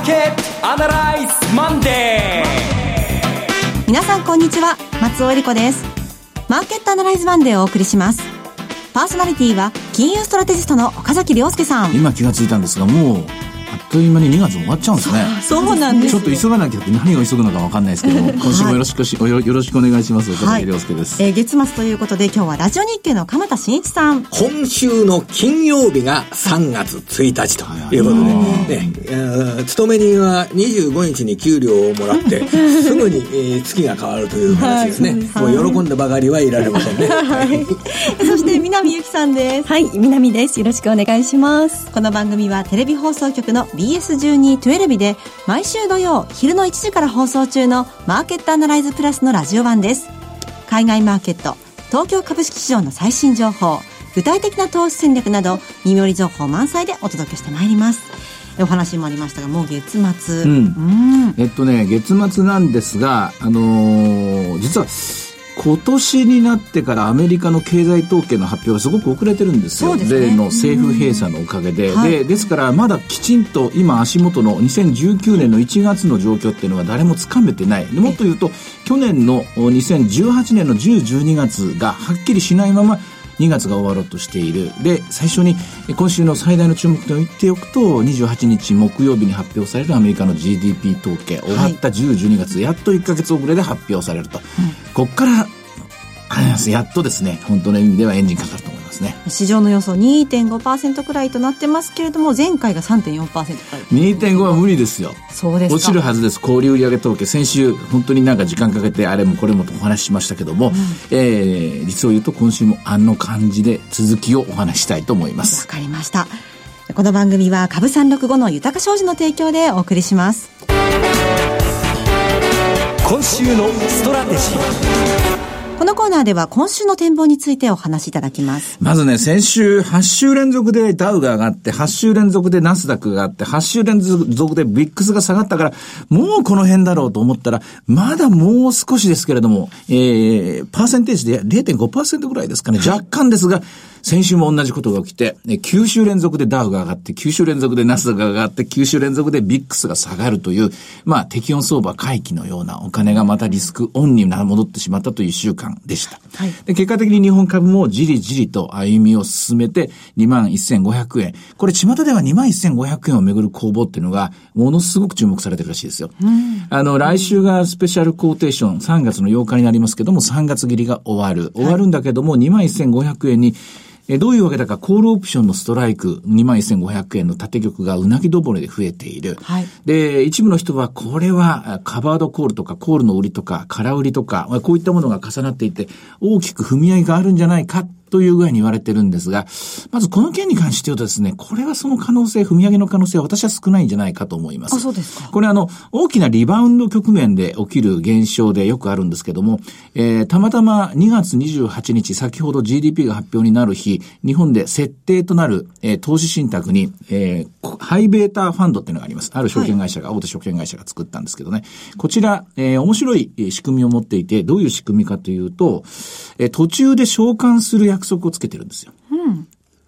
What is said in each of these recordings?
ーケットアナライズマンデー皆さんこんにちは。松尾恵理子です。マーケットアナライズマンデーをお送りします。パーソナリティは金融ストラテジストの岡崎良介さん。今気がついたんですがもうあっという間に2月終わっちゃうんですね。そうなんですちょっと急がなきゃって何を急ぐのかわかんないですけども、今週もよろしくし、はい、よろしくお願いします。岡崎良介です。はい、えー、月末ということで今日はラジオ日経の鎌田新一さん。今週の金曜日が3月1日ということで、ね、ね、勤め人は25日に給料をもらって、すぐに、えー、月が変わるという話ですね。はい、もう喜んでばかりはいられませんね。はい、そして南由紀さんです。はい、南です。よろしくお願いします。この番組はテレビ放送局の BS12 に12で毎週土曜昼の1時から放送中のマーケットアナライズプラスのラジオ版です。海外マーケット、東京株式市場の最新情報、具体的な投資戦略など耳寄り情報満載でお届けしてまいります。お話もありましたがもう月末、うん、うん、えっとね月末なんですがあのー、実は今年になってからアメリカの経済統計の発表がすごく遅れてるんですよ。すね、例の政府閉鎖のおかげで、はい、で。ですからまだきちんと今足元の2019年の1月の状況っていうのは誰もつかめてない。もっと言うと、去年の2018年の10、12月がはっきりしないまま2月が終わろうとしている。で、最初に今週の最大の注目点を言っておくと、28日木曜日に発表されるアメリカの GDP 統計、終わった10、12月、やっと1ヶ月遅れで発表されると。ここから、やっとですね、本当の意味ではエンジンかかると思います。ね。市場の予想2.5%くらいとなってますけれども前回が3.4%くらい。2.5は無理ですよ。そうです落ちるはずです。小売売上統計。先週本当になんか時間かけてあれもこれもとお話ししましたけども、うん、えー、実を言うと今週もあの感じで続きをお話したいと思います。わかりました。この番組は株365の豊商事の提供でお送りします。今週のストラテジーこのコーナーでは今週の展望についてお話しいただきます。まずね、先週8週連続でダウが上がって、8週連続でナスダックがあって、8週連続で VIX が下がったから、もうこの辺だろうと思ったら、まだもう少しですけれども、えー、パーセンテージで0.5%ぐらいですかね、若干ですが、先週も同じことが起きて、9週連続でダウが上がって、9週連続でナスダが上がって、9週連続でビックスが下がるという、まあ、適温相場回帰のようなお金がまたリスクオンに戻ってしまったという一週間でした。はい、で結果的に日本株もじりじりと歩みを進めて、21,500円。これ、巷では21,500円をめぐる攻防っていうのが、ものすごく注目されてるらしいですよ。あの、来週がスペシャルコーテーション、3月の8日になりますけども、3月切りが終わる。終わるんだけども、21,500円に、えどういうわけだか、コールオプションのストライク21,500円の縦玉がうなぎどぼれで増えている。はい、で、一部の人は、これはカバードコールとか、コールの売りとか、空売りとか、こういったものが重なっていて、大きく踏み合いがあるんじゃないかという具合に言われてるんですが、まずこの件に関して言うとですね、これはその可能性、踏み上げの可能性は私は少ないんじゃないかと思います。あ、そうですか。これあの、大きなリバウンド局面で起きる現象でよくあるんですけども、えー、たまたま2月28日、先ほど GDP が発表になる日、日本で設定となる、えー、投資信託に、えー、ハイベーターファンドっていうのがあります。ある証券会社が、はい、大手証券会社が作ったんですけどね。こちら、えー、面白い仕組みを持っていて、どういう仕組みかというと、えー、途中で償還する約束をつけてるんですよ。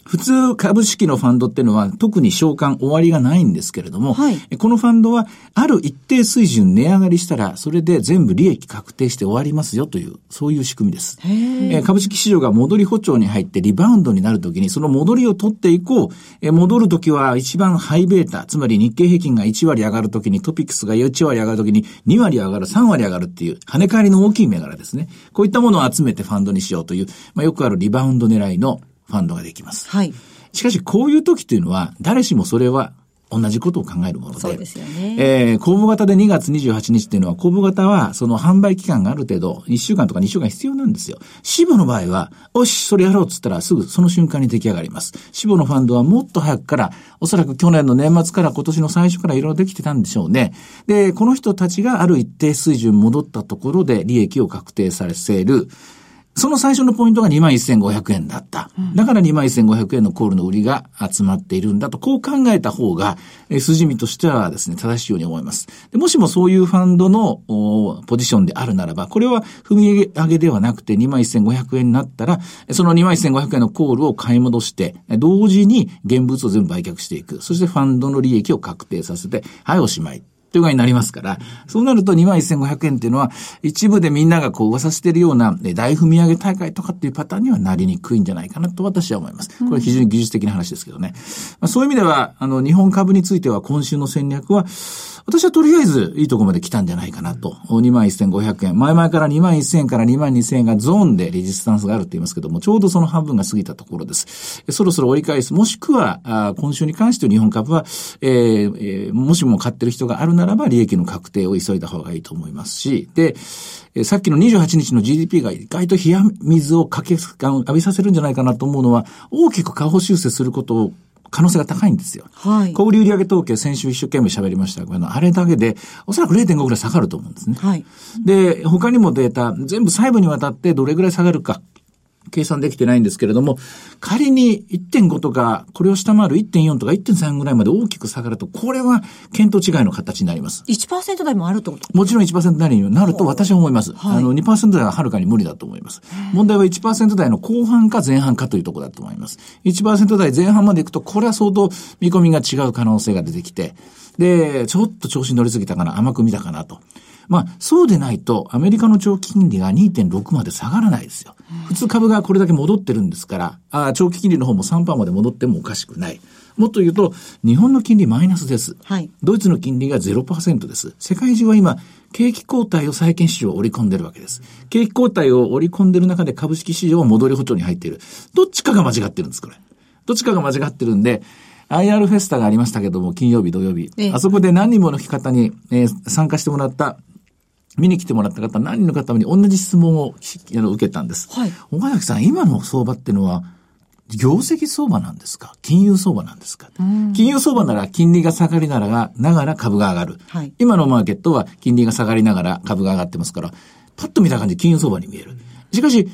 うん。普通株式のファンドっていうのは特に償還終わりがないんですけれども、はい、このファンドはある一定水準値上がりしたら、それで全部利益確定して終わりますよという、そういう仕組みです。え株式市場が戻り歩調に入ってリバウンドになるときに、その戻りを取っていこう。え戻るときは一番ハイベータ、つまり日経平均が1割上がるときにトピックスが1割上がるときに2割上がる、3割上がるっていう跳ね返りの大きい銘柄ですね。こういったものを集めてファンドにしようという、まあ、よくあるリバウンド狙いのファンドができます。はい。しかし、こういう時というのは、誰しもそれは同じことを考えるもので。そうですよね。えー、公募型で2月28日っていうのは、公募型は、その販売期間がある程度、1週間とか2週間必要なんですよ。死母の場合は、よし、それやろうっつったら、すぐその瞬間に出来上がります。死母のファンドはもっと早くから、おそらく去年の年末から今年の最初からいろいろできてたんでしょうね。で、この人たちがある一定水準戻ったところで利益を確定させる、その最初のポイントが21,500円だった。だから21,500円のコールの売りが集まっているんだと、こう考えた方が、えー筋見としてはですね、正しいように思います。でもしもそういうファンドのおポジションであるならば、これは踏み上げではなくて21,500円になったら、その21,500円のコールを買い戻して、同時に現物を全部売却していく。そしてファンドの利益を確定させて、はい、おしまい。という具合になりますから、そうなると21,500円っていうのは、一部でみんながこう噂しているようなえ大踏み上げ大会とかっていうパターンにはなりにくいんじゃないかなと私は思います。これは非常に技術的な話ですけどね。まあ、そういう意味では、あの、日本株については今週の戦略は、私はとりあえずいいところまで来たんじゃないかなと。21,500円。前々から21,000円から22,000円がゾーンでレジスタンスがあるって言いますけども、ちょうどその半分が過ぎたところです。そろそろ折り返す。もしくは、あ今週に関して日本株は、えーえーもしも買ってる人があるならば、利益の確定を急いだ方がいいと思いますし、で、えーさっきの28日の GDP が意外と冷や水をかけ、浴びさせるんじゃないかなと思うのは、大きく下方修正することを可能性が高いんですよ。はい小売売上統計、先週一生懸命喋りましたが、あのあれだけで、おそらく0.5ぐらい下がると思うんですね。はい。で、他にもデータ、全部細部にわたってどれぐらい下がるか、計算できてないんですけれども、仮に1.5とか、これを下回る1.4とか1.3ぐらいまで大きく下がると、これは見当違いの形になります。1%台もあるってこと？もちろん1%台になると私は思います。はいあの、2%台ははるかに無理だと思います。問題は1%台の後半か前半かというところだと思います。1%台前半までいくと、これは相当見込みが違う可能性が出てきて、で、ちょっと調子に乗りすぎたかな、甘く見たかなと。まあ、そうでないと、アメリカの長期金利が2.6まで下がらないですよ。普通株がこれだけ戻ってるんですから、あ長期金利の方も3%まで戻ってもおかしくない。もっと言うと、日本の金利マイナスです。はいドイツの金利が0%です。世界中は今、景気後退を債券市場を織り込んでるわけです。景気後退を織り込んでる中で株式市場は戻り歩調に入っている。どっちかが間違ってるんです、これ。どっちかが間違ってるんで、IR フェスタがありましたけども、金曜日、土曜日。ええあそこで何人もの方に、えー参加してもらった、見に来てもらった方、何人の方に同じ質問をしあの受けたんです。はい岡崎さん、今の相場っていうのは、業績相場なんですか？金融相場なんですか？金融相場なら金利が下がりながら、ながら株が上がる。はい今のマーケットは金利が下がりながら株が上がってますから、パッと見た感じ金融相場に見える。しかし、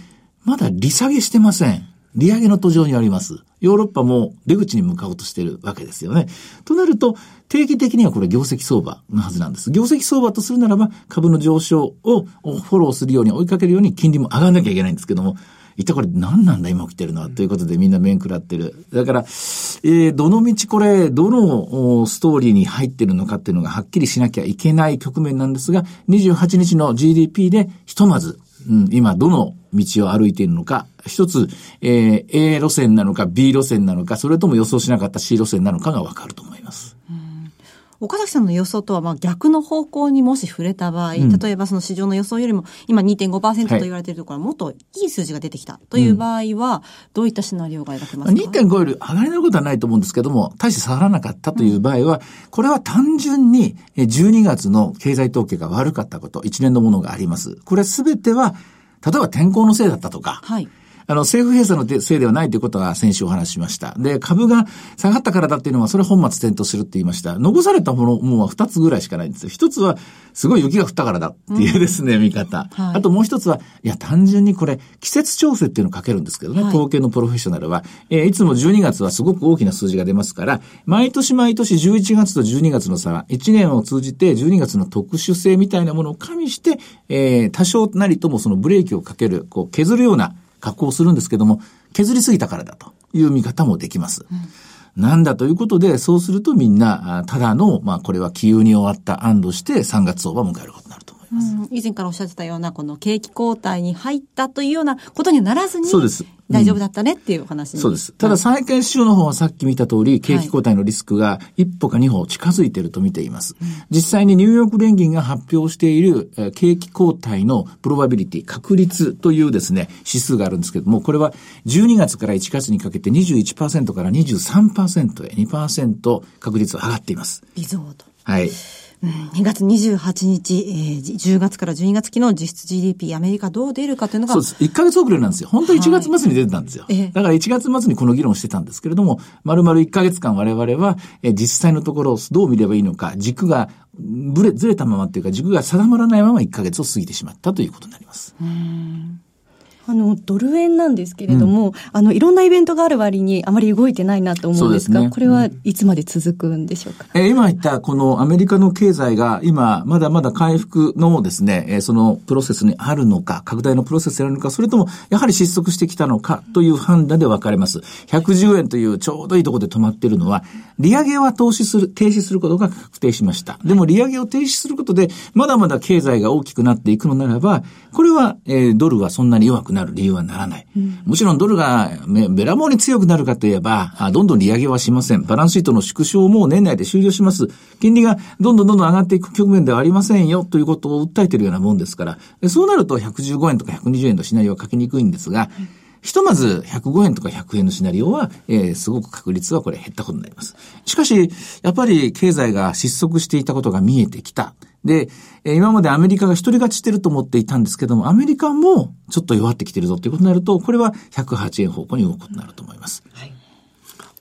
まだ利下げしてません。利上げの途上にあります。ヨーロッパも出口に向かおうとしてるわけですよね。となると、定期的にはこれ業績相場のはずなんです。業績相場とするならば、株の上昇をフォローするように追いかけるように金利も上がらなきゃいけないんですけども、一体これ何なんだ今起きてるのは？ということでみんな面食らってる。だから、えー、どの道これ、どのストーリーに入ってるのかっていうのがはっきりしなきゃいけない局面なんですが、28日の GDP でひとまず、うん、今どの道を歩いているのか、一つ、えー A 路線なのか B 路線なのか、それとも予想しなかった C 路線なのかがわかると思います。岡崎さんの予想とはまあ逆の方向にもし触れた場合、例えばその市場の予想よりも今2.5%と言われているところはもっといい数字が出てきたという場合は、どういったシナリオが描けますか？2.5より上がりのことはないと思うんですけども、大して下がらなかったという場合は、これは単純にえ12月の経済統計が悪かったこと、一年のものがあります。これすべては、例えば天候のせいだったとか、はい。あの、政府閉鎖のせいではないということは先週お話ししました。で、株が下がったからだっていうのは、それは本末転倒するって言いました。残されたものもう2つぐらいしかないんですよ。一つは、すごい雪が降ったからだっていうですね、見方。はいあともう一つは、いや、単純にこれ、季節調整っていうのをかけるんですけどね、はい統計のプロフェッショナルは。えーいつも12月はすごく大きな数字が出ますから、毎年毎年11月と12月の差は、1年を通じて12月の特殊性みたいなものを加味して、えー多少なりともそのブレーキをかける、こう、削るような加工するんですけども、削りすぎたからだという見方もできます。なんだということで、そうするとみんな、ただの、まあこれは気運に終わった案として3月相場を迎えることになるいます。うん以前からおっしゃってたような、この景気後退に入ったというようなことにはならずに、そうです大丈夫だったねっていうお話に、そうです。ただ債券指標の方はさっき見た通り、景気後退のリスクが一歩か二歩近づいていると見ています。実際にニューヨーク連銀が発表しているえー景気後退のプロバビリティ、確率というですね、指数があるんですけども、これは12月から1月にかけて21%から23%へ2%確率が上がっています。微増と。はい。うん2月28日、えーじ10月から12月期の実質 GDP、アメリカどう出るかというのが、そうです。1ヶ月遅れなんですよ。本当は1月末に出てたんですよ。ええだから1月末にこの議論をしてたんですけれども、丸々1ヶ月間我々は、えー実際のところをどう見ればいいのか、軸がぶれ、ずれたままっていうか、軸が定まらないまま1ヶ月を過ぎてしまったということになります。あの、ドル円なんですけれども、うん、あの、いろんなイベントがある割にあまり動いてないなと思うんですが、すね、これはいつまで続くんでしょうか、えー、今言ったこのアメリカの経済が今、まだまだ回復のですね、えー、そのプロセスにあるのか、拡大のプロセスにあるのか、それともやはり失速してきたのかという判断で分かれます。110円というちょうどいいところで止まっているのは、利上げは投資する、停止することが確定しました。でも利上げを停止することで、まだまだ経済が大きくなっていくのならば、これは、えー、ドルはそんなに弱くなる理由はならない。ない。もちろんドルがべらぼうに強くなるかといえば、どんどん利上げはしません。バランスシートの縮小も年内で終了します。金利がどんどんどんどん上がっていく局面ではありませんよということを訴えているようなもんですから、そうなると115円とか120円のシナリオは書きにくいんですが、ひとまず105円とか100円のシナリオは、えー、すごく確率はこれ減ったことになります。しかし、やっぱり経済が失速していたことが見えてきた。で、今までアメリカが一人勝ちしてると思っていたんですけども、アメリカもちょっと弱ってきてるぞということになると、これは108円方向に動くことになると思います。はい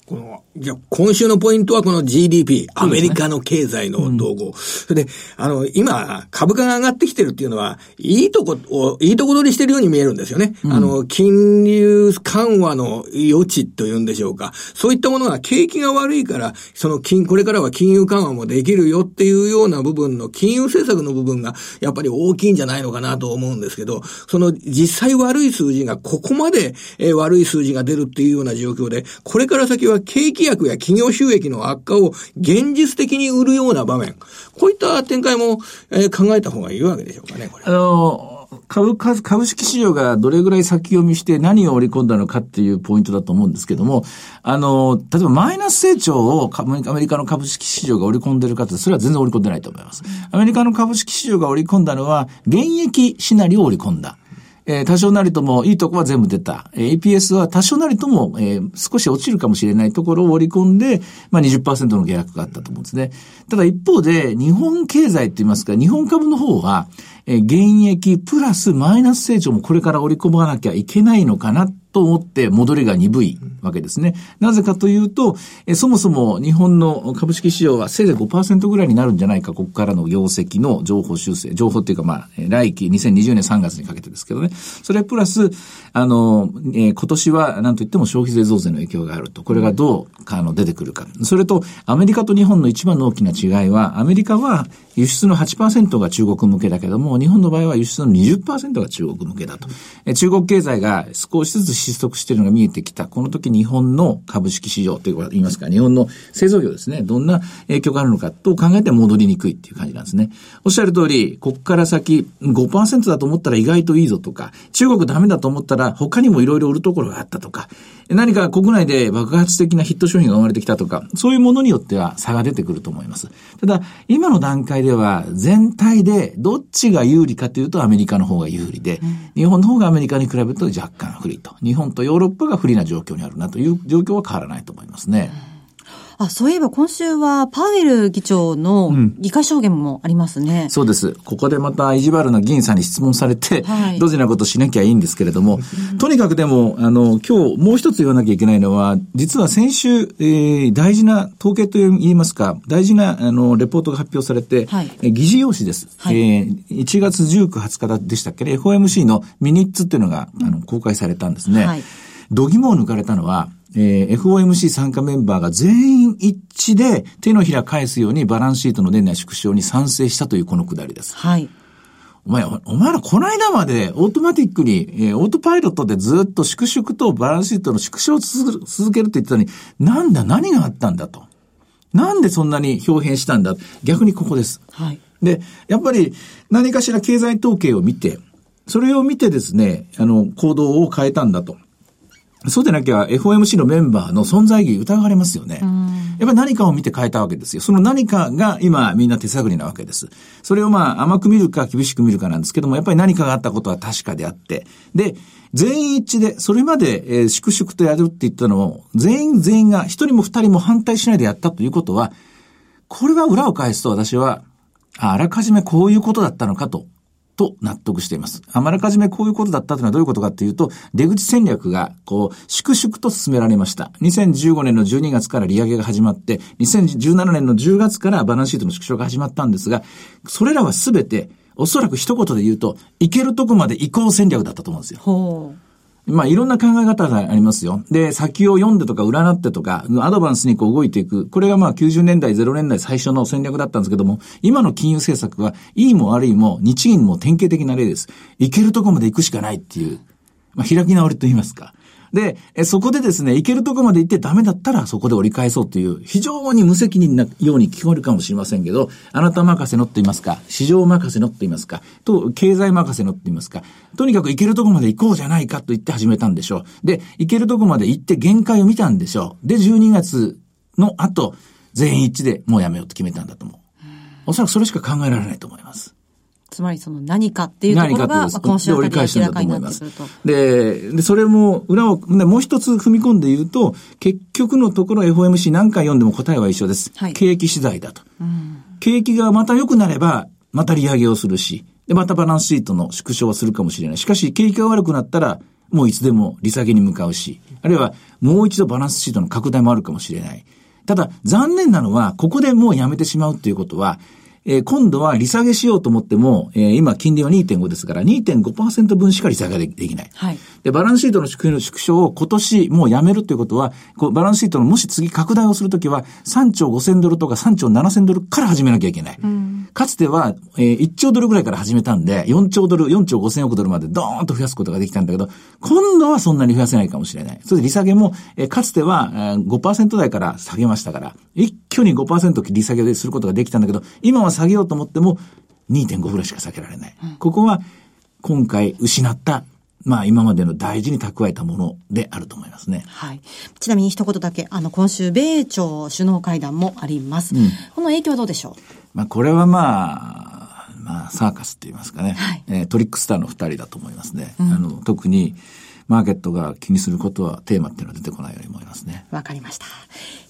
この、じゃ今週のポイントはこの GDP、アメリカの経済の動向。それで、あの、今、株価が上がってきてるっていうのは、いいとこを、いいとこ取りしてるように見えるんですよね。うん、あの、金融緩和の余地というんでしょうか。そういったものが景気が悪いから、その金、これからは金融緩和もできるよっていうような部分の、金融政策の部分が、やっぱり大きいんじゃないのかなと思うんですけど、その実際悪い数字が、ここまで、えー、悪い数字が出るっていうような状況で、これから先は景気薬や企業収益の悪化を現実的に売るような場面、こういった展開も、えー、考えた方がいいわけでしょうかね、これ。あのー株、株式市場がどれぐらい先読みして何を織り込んだのかっていうポイントだと思うんですけども、あの、例えばマイナス成長をアメリカの株式市場が織り込んでるかって、それは全然織り込んでないと思います。アメリカの株式市場が織り込んだのは、現役シナリオを織り込んだ。えー、多少なりともいいとこは全部出た。えー、APS は多少なりとも、えー、少し落ちるかもしれないところを織り込んで、まあ20%の下落があったと思うんですね。ただ一方で、日本経済って言いますか、日本株の方は、えー、現役プラスマイナス成長もこれから織り込まなきゃいけないのかなと思って戻りが鈍いわけですね。なぜかというと、えそもそも日本の株式市場はせいぜい5%ぐらいになるんじゃないか、ここからの業績の情報修正、情報っていうかまあ、来期2020年3月にかけてですけどね。それプラス、あの、えー、今年は何と言っても消費税増税の影響があると。これがどう、あの、出てくるか。それと、アメリカと日本の一番の大きな違いは、アメリカは輸出の8%が中国向けだけども、日本の場合は輸出の20%が中国向けだと。え中国経済が少しずつ失速しているのが見えてきた。この時日本の株式市場というか言いますか、日本の製造業ですね。どんな影響があるのかと考えて戻りにくいっていう感じなんですね。おっしゃる通り、ここから先5%だと思ったら意外といいぞとか、中国ダメだと思ったら他にもいろいろ売るところがあったとか、何か国内で爆発的なヒット商品が生まれてきたとか、そういうものによっては差が出てくると思います。ただ、今の段階では全体でどっちが有利かというとアメリカの方が有利で、日本の方がアメリカに比べると若干不利と。日本とヨーロッパが不利な状況にあるなという状況は変わらないと思いますね。あ、そういえば今週はパウエル議長の議会証言もありますね、うん、そうです。ここでまた意地悪な議員さんに質問されて、はい、ドジなことしなきゃいいんですけれども、とにかくでも、あの、今日もう一つ言わなきゃいけないのは、実は先週、えー、大事な統計と言いますか、大事な、あの、レポートが発表されて、はい、え議事要旨です。はい、えー、1月19、20日でしたっけね、FOMC のミニッツっていうのが、あの、公開されたんですね。はい、度肝を抜かれたのは、えー、FOMC 参加メンバーが全員一致で手のひら返すようにバランスシートの年内縮小に賛成したというこのくだりです。はい。お前、お前らこの間までオートマティックに、えー、オートパイロットでずっと粛々とバランスシートの縮小を続けるって言ってたのに、なんだ、何があったんだと。なんでそんなに表変したんだ逆にここです。はい。で、やっぱり何かしら経済統計を見て、それを見てですね、あの、行動を変えたんだと。そうでなきゃ FOMC のメンバーの存在意義疑われますよね。やっぱり何かを見て変えたわけですよ。その何かが今みんな手探りなわけです。それをまあ甘く見るか厳しく見るかなんですけども、やっぱり何かがあったことは確かであって。で、全員一致で、それまで、えー、粛々とやるって言ったのを、全員全員が一人も二人も反対しないでやったということは、これは裏を返すと私は、あらかじめこういうことだったのかとと納得しています。あまらかじめこういうことだったというのはどういうことかというと、出口戦略が、こう、粛々と進められました。2015年の12月から利上げが始まって、2017年の10月からバランスシートの縮小が始まったんですが、それらはすべて、おそらく一言で言うと、行けるとこまで移行戦略だったと思うんですよ。まあいろんな考え方がありますよ。で、先を読んでとか占ってとか、アドバンスにこう動いていく。これがまあ90年代、0年代最初の戦略だったんですけども、今の金融政策は、いいも悪いも、日銀も典型的な例です。行けるとこまで行くしかないっていう、まあ開き直りと言いますか。で、そこでですね、行けるとこまで行ってダメだったらそこで折り返そうという、非常に無責任なように聞こえるかもしれませんけど、あなた任せのって言いますか、市場任せのって言いますか、と、経済任せのって言いますか、とにかく行けるとこまで行こうじゃないかと言って始めたんでしょう。で、行けるとこまで行って限界を見たんでしょう。で、12月の後、全員一致でもうやめようと決めたんだと思う。おそらくそれしか考えられないと思います。つまりその何かっていうところが、今週あたり明らかになってくると。で、で、それも裏を、でもう一つ踏み込んで言うと、結局のところ FOMC 何回読んでも答えは一緒です。はい、景気次第だと。うん、景気がまた良くなれば、また利上げをするし、で、またバランスシートの縮小はするかもしれない。しかし、景気が悪くなったら、もういつでも利下げに向かうし、あるいはもう一度バランスシートの拡大もあるかもしれない。ただ、残念なのは、ここでもうやめてしまうっていうことは、えー、今度は利下げしようと思っても、えー、今金利は2.5ですから2.5%分しか利下げできない。はい。で、バランスシートの縮小を今年もうやめるということは、こうバランスシートのもし次拡大をするときは3兆5000ドルとか3兆7000ドルから始めなきゃいけない。うん、かつては、えー、1兆ドルぐらいから始めたんで、4兆ドル、4兆5000億ドルまでドーンと増やすことができたんだけど、今度はそんなに増やせないかもしれない。それで利下げも、えー、かつては、えー、5%台から下げましたから、一挙に5%利下げすることができたんだけど、今は下げようと思っても2.5ぐらいしか下げられない。うん、ここは今回失った、まあ今までの大事に蓄えたものであると思いますね。はい。ちなみに一言だけ、あの今週米朝首脳会談もあります。うん、この影響はどうでしょう？まあこれはまあ、まあサーカスって言いますかね。はい、えー、トリックスターの二人だと思いますね。うん、あの特に、マーケットが気にすることは、テーマっていうのは出てこないように思いますね。わかりました。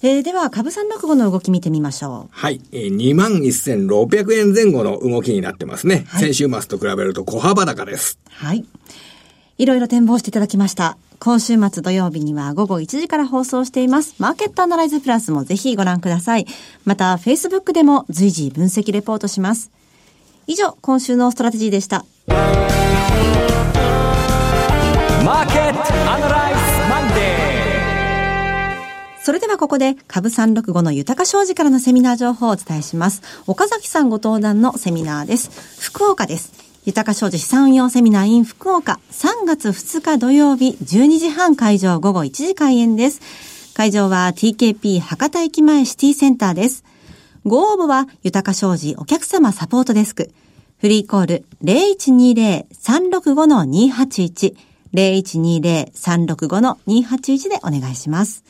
えー、では、株三六五の動き見てみましょう。はい。えー、21,600円前後の動きになってますね。はい、先週末と比べると小幅高です。はい。いろいろ展望していただきました。今週末土曜日には午後1時から放送しています。マーケットアナライズプラスもぜひご覧ください。また、Facebook でも随時分析レポートします。以上、今週のストラテジーでした。マーケットアナライズマンデーそれではここで株365の豊か商事からのセミナー情報をお伝えします。岡崎さんご登壇のセミナーです。福岡です。豊か商事資産運用セミナー in 福岡3月2日土曜日12時半会場午後1時開演です。会場は TKP 博多駅前シティセンターです。ご応募は豊か商事お客様サポートデスク。フリーコール0120-365-281 0120-365-281でお願いします。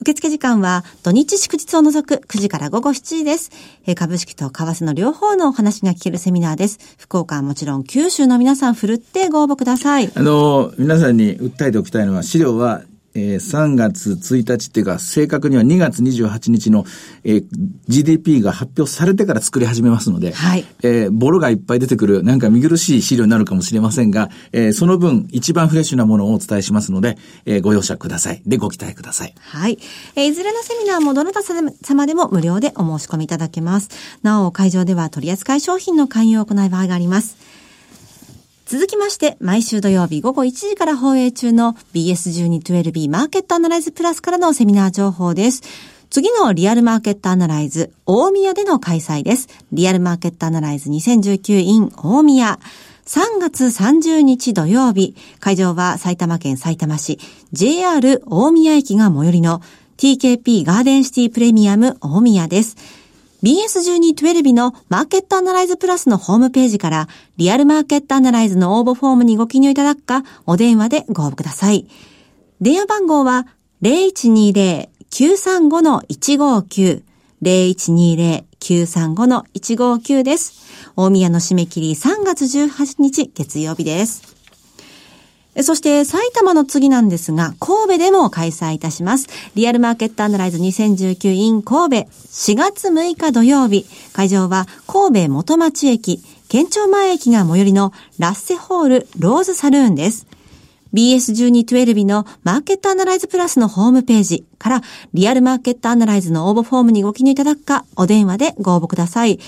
受付時間は土日祝日を除く9時から午後7時です。株式と為替の両方のお話が聞けるセミナーです。福岡はもちろん九州の皆さんふるってご応募ください。あの、皆さんに訴えておきたいのは資料はえー、3月1日っていうか、正確には2月28日の、えー、GDP が発表されてから作り始めますので、はい、えー、ボロがいっぱい出てくる、なんか見苦しい資料になるかもしれませんが、えー、その分、一番フレッシュなものをお伝えしますので、えー、ご容赦ください。で、ご期待ください。はい。えー、いずれのセミナーもどなた様でも無料でお申し込みいただけます。なお、会場では取扱い商品の勧誘を行う場合があります。続きまして、毎週土曜日午後1時から放映中の BS1212B マーケットアナライズプラスからのセミナー情報です。次のリアルマーケットアナライズ、大宮での開催です。リアルマーケットアナライズ 2019in 大宮。3月30日土曜日、会場は埼玉県埼玉市 JR 大宮駅が最寄りの TKP ガーデンシティプレミアム大宮です。BS1212 のマーケットアナライズプラスのホームページからリアルマーケットアナライズの応募フォームにご記入いただくか、お電話でご応募ください。電話番号は0120-935-159 0120-935-159です。大宮の締め切り3月18日月曜日です。そして埼玉の次なんですが、神戸でも開催いたします。リアルマーケットアナライズ 2019in 神戸4月6日土曜日。会場は神戸元町駅、県庁前駅が最寄りのラッセホールローズサルーンです。BS1212 のマーケットアナライズプラスのホームページからリアルマーケットアナライズの応募フォームにご記入いただくか、お電話でご応募ください。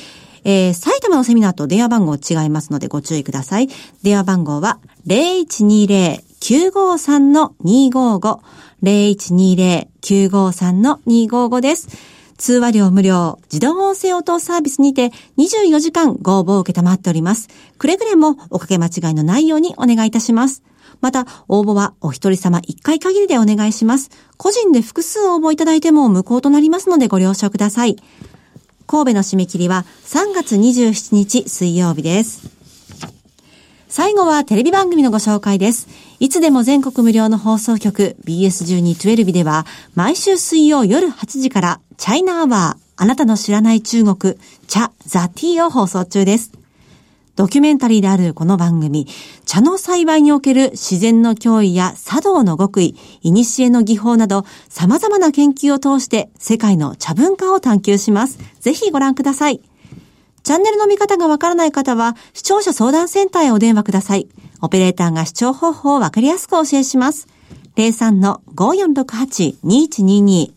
えー、埼玉のセミナーと電話番号違いますのでご注意ください。電話番号は0120-953-255 0120-953-255です。通話料無料、自動音声応答サービスにて24時間ご応募を受けたまっております。くれぐれもおかけ間違いのないようにお願いいたします。また、応募はお一人様一回限りでお願いします。個人で複数応募いただいても無効となりますのでご了承ください。神戸の締め切りは3月27日水曜日です。最後はテレビ番組のご紹介です。いつでも全国無料の放送局 BS1212 では毎週水曜夜8時からチャイナアワーあなたの知らない中国茶ザティーを放送中です。ドキュメンタリーであるこの番組、茶の栽培における自然の脅威や茶道の極意、古の技法など様々な研究を通して世界の茶文化を探求します。ぜひご覧ください。チャンネルの見方がわからない方は、視聴者相談センターへお電話ください。オペレーターが視聴方法をわかりやすくお教えします。03-5468-2122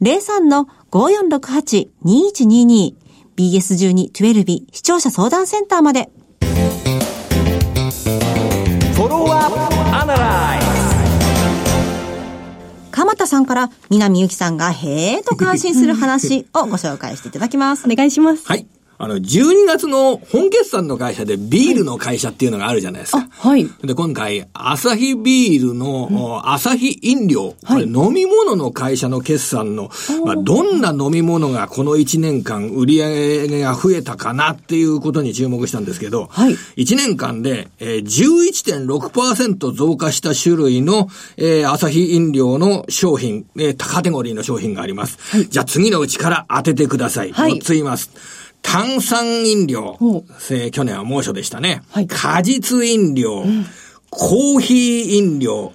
03-5468-2122 BS12-12 視聴者相談センターまで。フォローアップアナライ鎌田さんから南ゆきさんがへーと感心する話をご紹介していただきます。お願いします。はい。あの、12月の本決算の会社でビールの会社っていうのがあるじゃないですか。はい。で、今回、アサヒビールの、アサヒ飲料、これ飲み物の会社の決算の、まあ、どんな飲み物がこの1年間売り上げが増えたかなっていうことに注目したんですけど、はい1年間で、えー、11.6%増加した種類の、えー、アサヒ飲料の商品、えー、カテゴリーの商品があります。じゃあ次のうちから当ててください。はい4つ言います。炭酸飲料えー去年は猛暑でしたね。はい果実飲料、コーヒー飲料、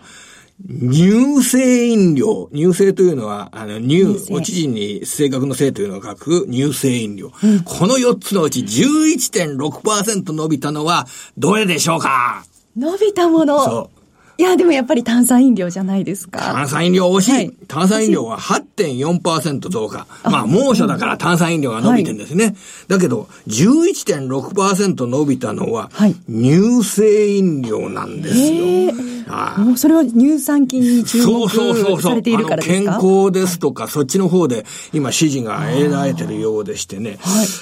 乳製飲料。乳製というのは、あの、乳、製お知事に正確の性というのを書く乳製飲料。この4つのうち11.6%伸びたのは、どれでしょうか？伸びたもの。そう。いや、でもやっぱり炭酸飲料じゃないですか。炭酸飲料惜しい。はい炭酸飲料は8.4%増加。まあ、猛暑だから炭酸飲料が伸びてんですね。だけど、11.6%伸びたのははい、乳製飲料なんですよ。もうそれは乳酸菌に注目。されているからですか？健康ですとか、そっちの方で今支持が得られてるようでしてね。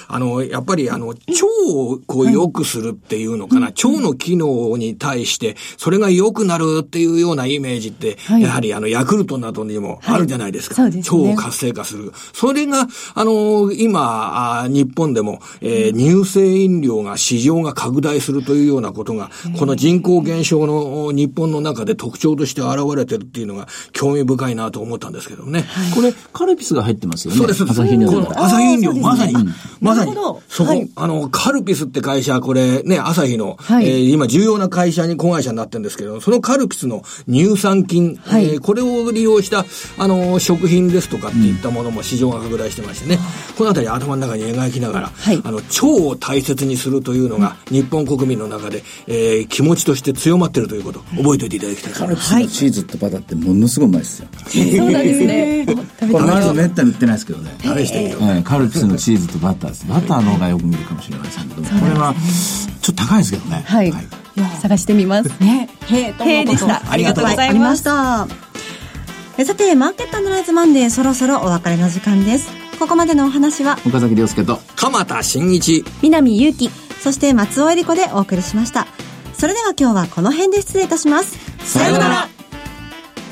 あの、やっぱりあの、腸をこう良くするっていうのかな。腸の機能に対して、それが良くなるっていうようなイメージって、はい。やはりあの、ヤクルトなどにもあるじゃないですか。はいそうですね。腸を活性化する。それが、あの、今、あ日本でも、えー乳製飲料が市場が拡大するというようなことが、この人口減少の日本の中で特徴として現れてるっていうのが興味深いなと思ったんですけどね。これ、カルピスが入ってますよね。そうです。朝日飲料。この朝日飲料、まさに、まさに。そこ、はい。あの、カルピスって会社、これね、朝日の、はい。えー今重要な会社に子会社になってるんですけど、そのカルピスの乳酸菌、はいえーこれを利用した、あの、食品ですとかっていったものも市場が拡大してましてね、このあたり頭の中に描きながら、はいあの、腸を大切にするというのが、日本国民の中で、えー気持ちとして強まってるということ、覚えておいていただきたいとカ。ルピスのチーズとバターってものすごいうまいですよ。そうなんですね。これまずめったに売ってないですけどね。試してみよう。はい、カルピスのチーズとバターです。バターの方がよく見るかもしれませんけども、これは、ちょっと高いですけどね。はい。探してみます。ね。へーとへーでした。ありがとうございまし。た。えさて、マーケットアナライズマンデーそろそろお別れの時間です。ここまでのお話は、岡崎亮介と、鎌田新一、南祐希。そして松尾恵理子でお送りしました。それでは今日はこの辺で失礼いたします。さようなら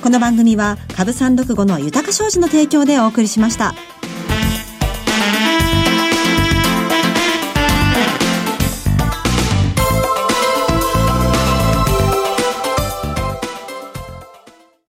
この番組は株三六五の豊か商事の提供でお送りしました。